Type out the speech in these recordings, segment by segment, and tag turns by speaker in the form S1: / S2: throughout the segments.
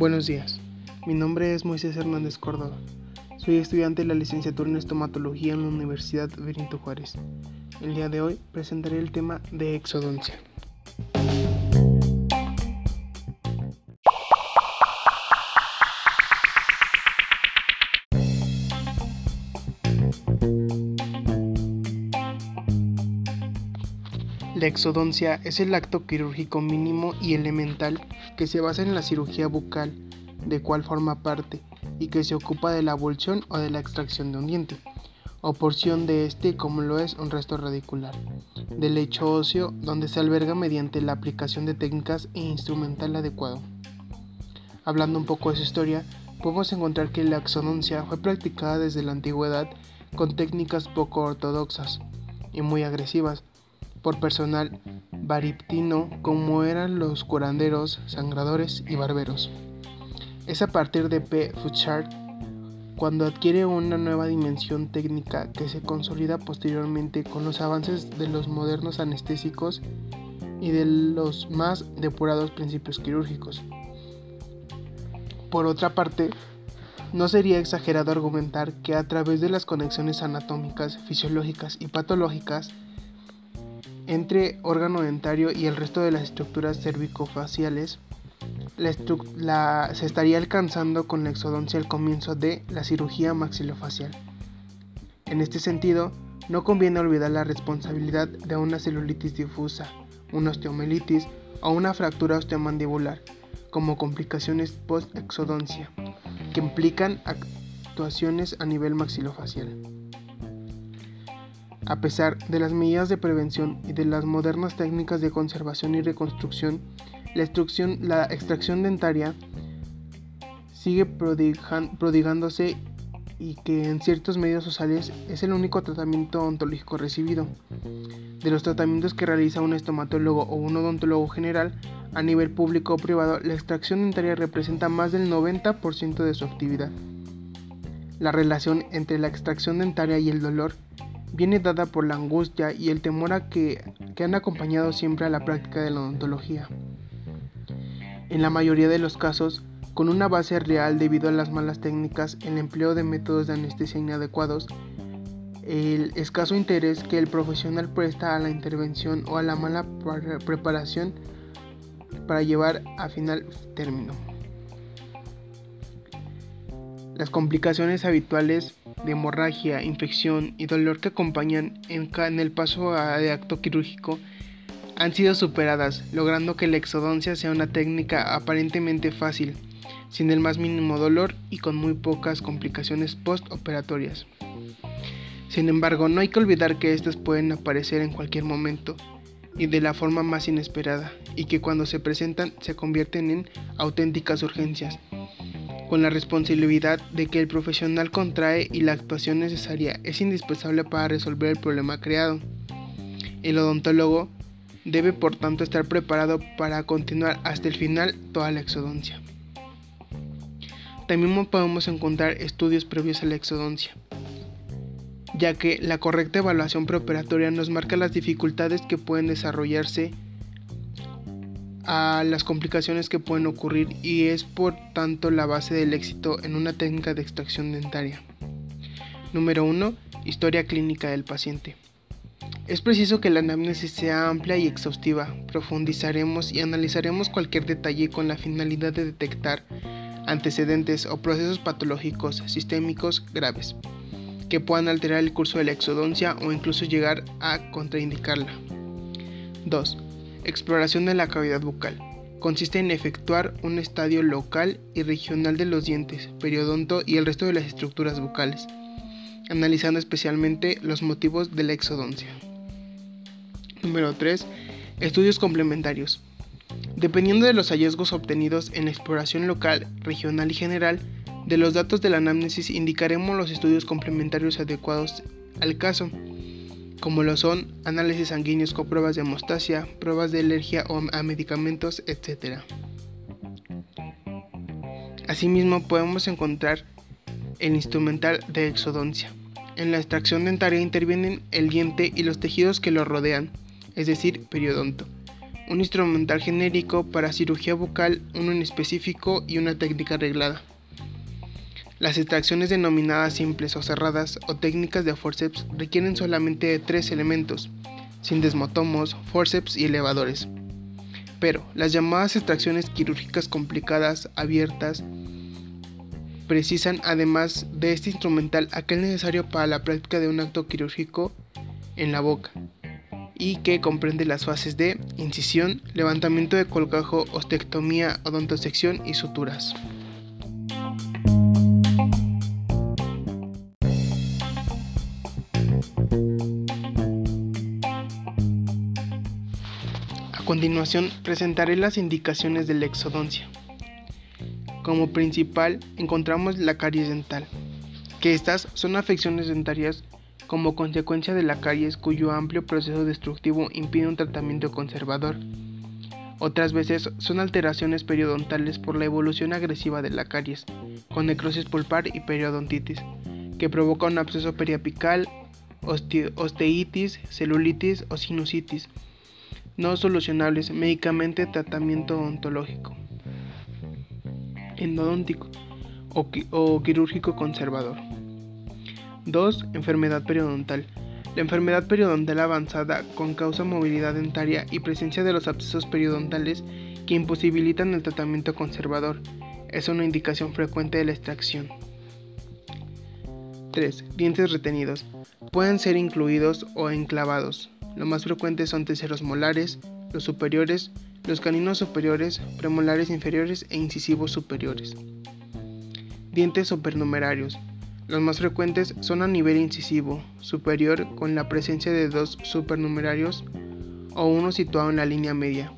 S1: Buenos días, mi nombre es Moisés Hernández Córdoba. Soy estudiante de la licenciatura en estomatología en la Universidad Benito Juárez. El día de hoy presentaré el tema de exodoncia. La exodoncia es el acto quirúrgico mínimo y elemental que se basa en la cirugía bucal, de cual forma parte, y que se ocupa de la abulsión o de la extracción de un diente, o porción de este como lo es un resto radicular, del lecho óseo donde se alberga mediante la aplicación de técnicas e instrumental adecuado. Hablando un poco de su historia, podemos encontrar que la exodoncia fue practicada desde la antigüedad con técnicas poco ortodoxas y muy agresivas, por personal bariptino como eran los curanderos, sangradores y barberos. Es a partir de P. Fouchard cuando adquiere una nueva dimensión técnica que se consolida posteriormente con los avances de los modernos anestésicos y de los más depurados principios quirúrgicos. Por otra parte, no sería exagerado argumentar que a través de las conexiones anatómicas, fisiológicas y patológicas entre órgano dentario y el resto de las estructuras cervicofaciales, la se estaría alcanzando con la exodoncia el comienzo de la cirugía maxilofacial. En este sentido, no conviene olvidar la responsabilidad de una celulitis difusa, una osteomelitis o una fractura osteomandibular como complicaciones post-exodoncia, que implican actuaciones a nivel maxilofacial. A pesar de las medidas de prevención y de las modernas técnicas de conservación y reconstrucción, la, extracción dentaria sigue prodigándose y que en ciertos medios sociales es el único tratamiento odontológico recibido. De los tratamientos que realiza un estomatólogo o un odontólogo general a nivel público o privado, la extracción dentaria representa más del 90% de su actividad. La relación entre la extracción dentaria y el dolor viene dada por la angustia y el temor a que, han acompañado siempre a la práctica de la odontología. En la mayoría de los casos, con una base real debido a las malas técnicas, el empleo de métodos de anestesia inadecuados, el escaso interés que el profesional presta a la intervención o a la mala preparación para llevar a final término. Las complicaciones habituales de hemorragia, infección y dolor que acompañan en, el paso de acto quirúrgico han sido superadas, logrando que la exodoncia sea una técnica aparentemente fácil, sin el más mínimo dolor y con muy pocas complicaciones postoperatorias. Sin embargo, no hay que olvidar que estas pueden aparecer en cualquier momento y de la forma más inesperada, y que cuando se presentan se convierten en auténticas urgencias, con la responsabilidad de que el profesional contrae y la actuación necesaria es indispensable para resolver el problema creado. El odontólogo debe por tanto estar preparado para continuar hasta el final toda la exodoncia. También podemos encontrar estudios previos a la exodoncia, ya que la correcta evaluación preoperatoria nos marca las dificultades que pueden desarrollarse a las complicaciones que pueden ocurrir y es por tanto la base del éxito en una técnica de extracción dentaria. Número 1. Historia clínica del paciente. Es preciso que la anamnesis sea amplia y exhaustiva. Profundizaremos y analizaremos cualquier detalle con la finalidad de detectar antecedentes o procesos patológicos sistémicos graves que puedan alterar el curso de la exodoncia o incluso llegar a contraindicarla. 2. Exploración de la cavidad bucal. Consiste en efectuar un estadio local y regional de los dientes, periodonto y el resto de las estructuras bucales, analizando especialmente los motivos de la exodoncia. Número 3. Estudios complementarios. Dependiendo de los hallazgos obtenidos en exploración local, regional y general, de los datos de la anamnesis indicaremos los estudios complementarios adecuados al caso como lo son análisis sanguíneos con pruebas de hemostasia, pruebas de alergia a medicamentos, etc. Asimismo, podemos encontrar el instrumental de exodoncia. En la extracción dentaria intervienen el diente y los tejidos que lo rodean, es decir, periodonto, un instrumental genérico para cirugía bucal, uno en específico y una técnica arreglada. Las extracciones denominadas simples o cerradas o técnicas de forceps requieren solamente de tres elementos, sin desmotomos, forceps y elevadores. Pero las llamadas extracciones quirúrgicas complicadas, abiertas, precisan además de este instrumental aquel necesario para la práctica de un acto quirúrgico en la boca y que comprende las fases de incisión, levantamiento de colgajo, ostectomía, odontosección y suturas. Continuación presentaré las indicaciones de la exodoncia. Como principal encontramos la caries dental, que estas son afecciones dentarias como consecuencia de la caries cuyo amplio proceso destructivo impide un tratamiento conservador. Otras veces son alteraciones periodontales por la evolución agresiva de la caries, con necrosis pulpar y periodontitis, que provoca un absceso periapical, osteitis, celulitis o sinusitis, no solucionables médicamente tratamiento odontológico endodóntico o, quirúrgico conservador. 2. Enfermedad periodontal. La enfermedad periodontal avanzada con causa movilidad dentaria y presencia de los abscesos periodontales que imposibilitan el tratamiento conservador es una indicación frecuente de la extracción. 3. Dientes retenidos. Pueden ser incluidos o enclavados. Lo más frecuente son terceros molares, los superiores, los caninos superiores, premolares inferiores e incisivos superiores. Dientes supernumerarios. Los más frecuentes son a nivel incisivo superior con la presencia de dos supernumerarios o uno situado en la línea media.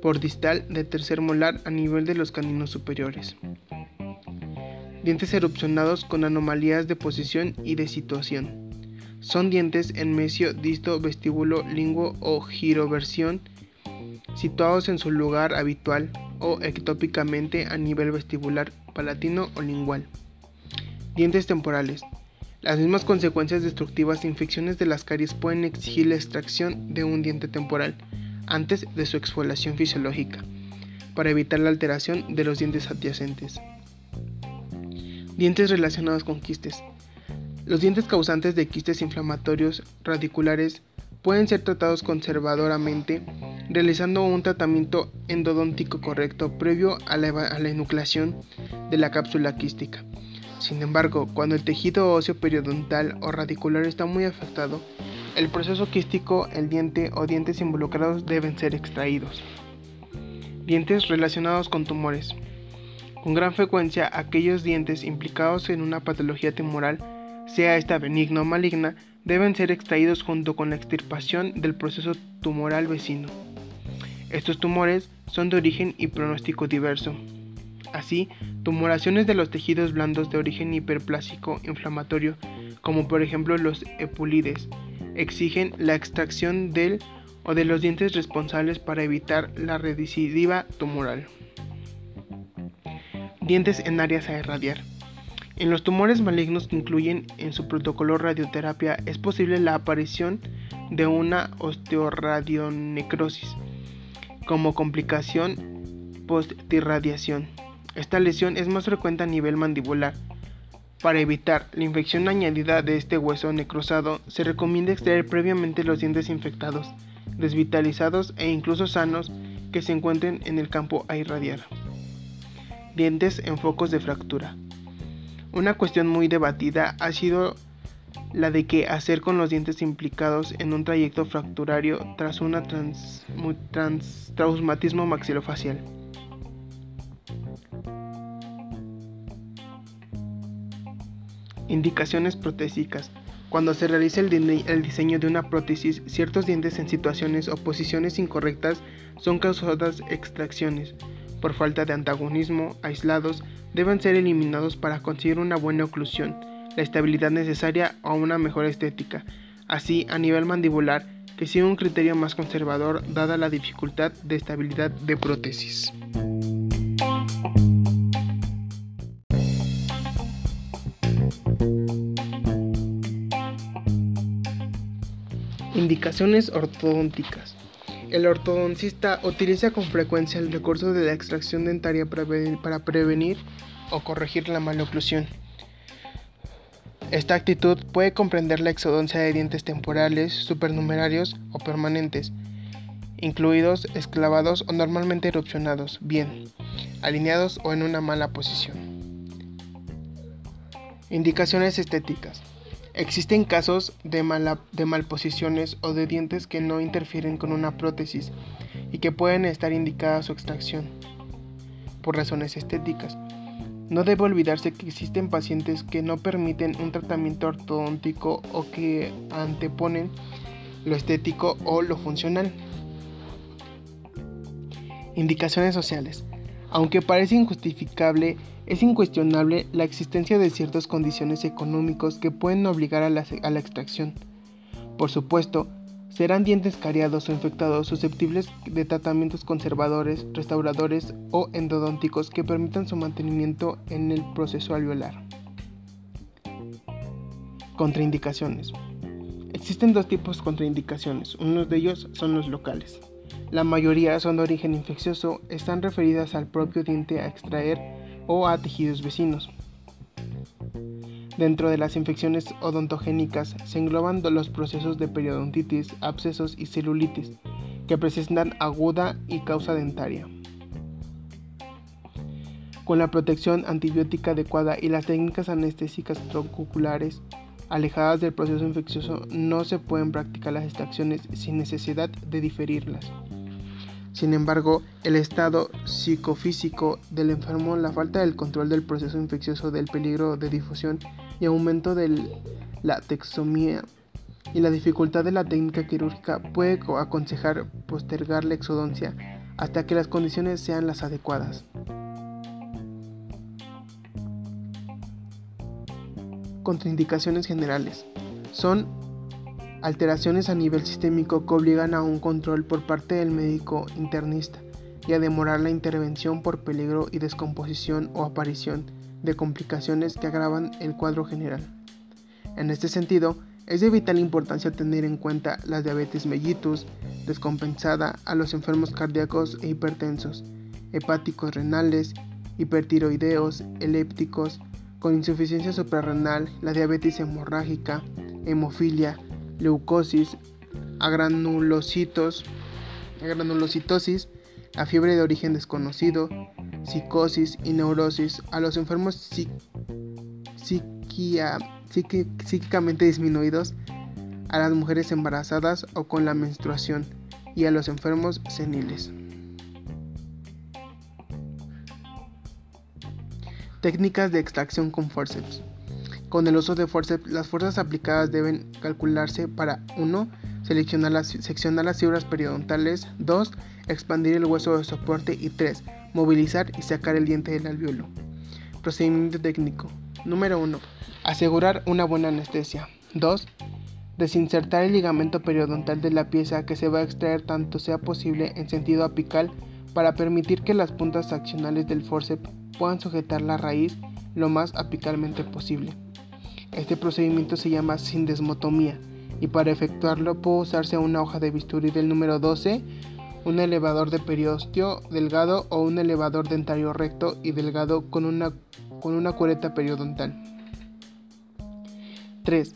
S1: Por distal de tercer molar a nivel de los caninos superiores. Dientes erupcionados con anomalías de posición y de situación. Son dientes en mesio, disto, vestíbulo, linguo o giroversión situados en su lugar habitual o ectópicamente a nivel vestibular, palatino o lingual. Dientes temporales. Las mismas consecuencias destructivas de infecciones de las caries pueden exigir la extracción de un diente temporal antes de su exfoliación fisiológica, para evitar la alteración de los dientes adyacentes. Dientes relacionados con quistes. Los dientes causantes de quistes inflamatorios radiculares pueden ser tratados conservadoramente realizando un tratamiento endodóntico correcto previo a la, enucleación de la cápsula quística. Sin embargo, cuando el tejido óseo periodontal o radicular está muy afectado, el proceso quístico, el diente o dientes involucrados deben ser extraídos. Dientes relacionados con tumores. Con gran frecuencia, aquellos dientes implicados en una patología tumoral sea esta benigna o maligna, deben ser extraídos junto con la extirpación del proceso tumoral vecino. Estos tumores son de origen y pronóstico diverso. Así, tumoraciones de los tejidos blandos de origen hiperplásico inflamatorio, como por ejemplo los epulides, exigen la extracción del o de los dientes responsables para evitar la recidiva tumoral. Dientes en áreas a irradiar. En los tumores malignos que incluyen en su protocolo radioterapia es posible la aparición de una osteoradionecrosis como complicación post-irradiación. Esta lesión es más frecuente a nivel mandibular. Para evitar la infección añadida de este hueso necrosado, se recomienda extraer previamente los dientes infectados, desvitalizados e incluso sanos que se encuentren en el campo a irradiar. Dientes en focos de fractura. Una cuestión muy debatida ha sido la de qué hacer con los dientes implicados en un trayecto fracturario tras un traumatismo maxilofacial. Indicaciones protésicas. Cuando se realiza el, el, diseño de una prótesis, ciertos dientes en situaciones o posiciones incorrectas son causadas extracciones. Por falta de antagonismo, aislados, deben ser eliminados para conseguir una buena oclusión, la estabilidad necesaria o una mejor estética. Así, a nivel mandibular, que sigue un criterio más conservador dada la dificultad de estabilidad de prótesis. Indicaciones ortodónticas. El ortodoncista utiliza con frecuencia el recurso de la extracción dentaria para prevenir o corregir la maloclusión. Esta actitud puede comprender la exodoncia de dientes temporales, supernumerarios o permanentes, incluidos esclavados o normalmente erupcionados, bien, alineados o en una mala posición. Indicaciones estéticas. Existen casos de, malposiciones o de dientes que no interfieren con una prótesis y que pueden estar indicadas su extracción por razones estéticas. No debe olvidarse que existen pacientes que no permiten un tratamiento ortodóntico o que anteponen lo estético o lo funcional. Indicaciones sociales. Aunque parece injustificable, es incuestionable la existencia de ciertas condiciones económicas que pueden obligar a la, a la extracción. Por supuesto, serán dientes cariados o infectados susceptibles de tratamientos conservadores, restauradores o endodónticos que permitan su mantenimiento en el proceso alveolar. Contraindicaciones. Existen dos tipos de contraindicaciones, uno de ellos son los locales. La mayoría son de origen infeccioso, están referidas al propio diente a extraer o a tejidos vecinos. Dentro de las infecciones odontogénicas se engloban los procesos de periodontitis, abscesos y celulitis, que presentan aguda y causa dentaria. Con la protección antibiótica adecuada y las técnicas anestésicas troncoculares alejadas del proceso infeccioso, no se pueden practicar las extracciones sin necesidad de diferirlas. Sin embargo, el estado psicofísico del enfermo, la falta del control del proceso infeccioso, del peligro de difusión y aumento de la texomía y la dificultad de la técnica quirúrgica puede aconsejar postergar la exodoncia hasta que las condiciones sean las adecuadas. Contraindicaciones generales. Son alteraciones a nivel sistémico que obligan a un control por parte del médico internista y a demorar la intervención por peligro y descomposición o aparición de complicaciones que agravan el cuadro general. En este sentido, es de vital importancia tener en cuenta la diabetes mellitus descompensada a los enfermos cardíacos e hipertensos, hepáticos renales, hipertiroideos, elépticos, con insuficiencia suprarrenal, la diabetes hemorrágica, hemofilia, leucosis, agranulocitos, agranulocitosis, la fiebre de origen desconocido, psicosis y neurosis a los enfermos psíquicamente disminuidos, a las mujeres embarazadas o con la menstruación y a los enfermos seniles. Técnicas de extracción con forceps. Con el uso de forceps, las fuerzas aplicadas deben calcularse para 1. Seleccionar las, seccionar las fibras periodontales. 2. Expandir el hueso de soporte. Y 3. Movilizar y sacar el diente del alveolo. Procedimiento técnico. Número 1. Asegurar una buena anestesia. 2. Desinsertar el ligamento periodontal de la pieza que se va a extraer tanto sea posible en sentido apical para permitir que las puntas accionales del forceps puedan sujetar la raíz lo más apicalmente posible. Este procedimiento se llama sindesmotomía y para efectuarlo puede usarse una hoja de bisturí del número 12, un elevador de periostio delgado o un elevador dentario recto y delgado con una, con una periodontal. 3.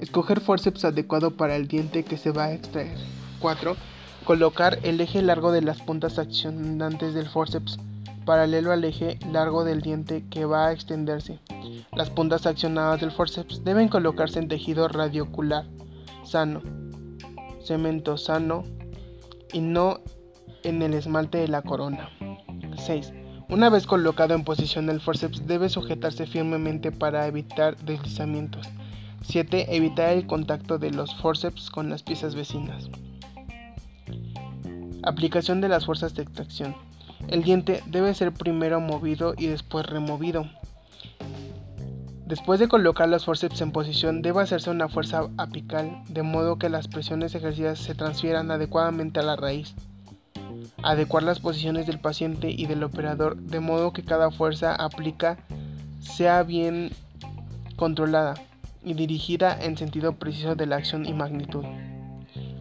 S1: Escoger forceps adecuado para el diente que se va a extraer. 4. Colocar el eje largo de las puntas accionantes del forceps paralelo al eje largo del diente que va a extenderse. Las puntas accionadas del forceps deben colocarse en tejido radiocular sano, cemento sano y no en el esmalte de la corona. 6. Una vez colocado en posición el forceps debe sujetarse firmemente para evitar deslizamientos. 7. Evitar el contacto de los forceps con las piezas vecinas. Aplicación de las fuerzas de extracción. El diente debe ser primero movido y después removido. Después de colocar los forceps en posición, debe hacerse una fuerza apical, de modo que las presiones ejercidas se transfieran adecuadamente a la raíz. Adecuar las posiciones del paciente y del operador, de modo que cada fuerza aplica sea bien controlada y dirigida en sentido preciso de la acción y magnitud.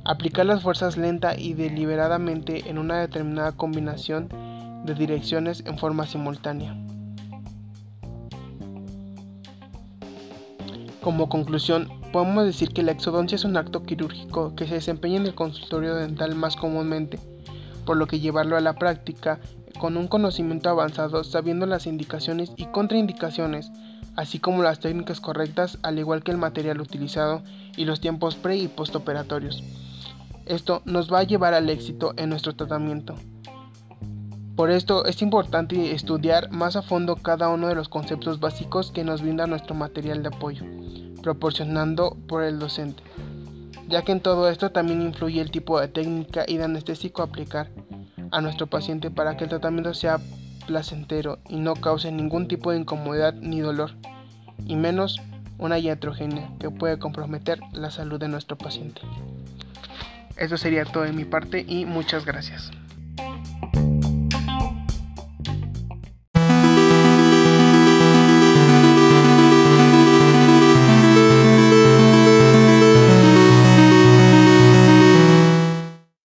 S1: Aplicar las fuerzas lenta y deliberadamente en una determinada combinación de direcciones en forma simultánea. Como conclusión, podemos decir que la exodoncia es un acto quirúrgico que se desempeña en el consultorio dental más comúnmente, por lo que llevarlo a la práctica con un conocimiento avanzado sabiendo las indicaciones y contraindicaciones, así como las técnicas correctas, al igual que el material utilizado y los tiempos pre y postoperatorios. Esto nos va a llevar al éxito en nuestro tratamiento. Por esto es importante estudiar más a fondo cada uno de los conceptos básicos que nos brinda nuestro material de apoyo, proporcionando por el docente, ya que en todo esto también influye el tipo de técnica y de anestésico aplicar a nuestro paciente para que el tratamiento sea placentero y no cause ningún tipo de incomodidad ni dolor, y menos una iatrogenia que puede comprometer la salud de nuestro paciente. Eso sería todo de mi parte y muchas gracias.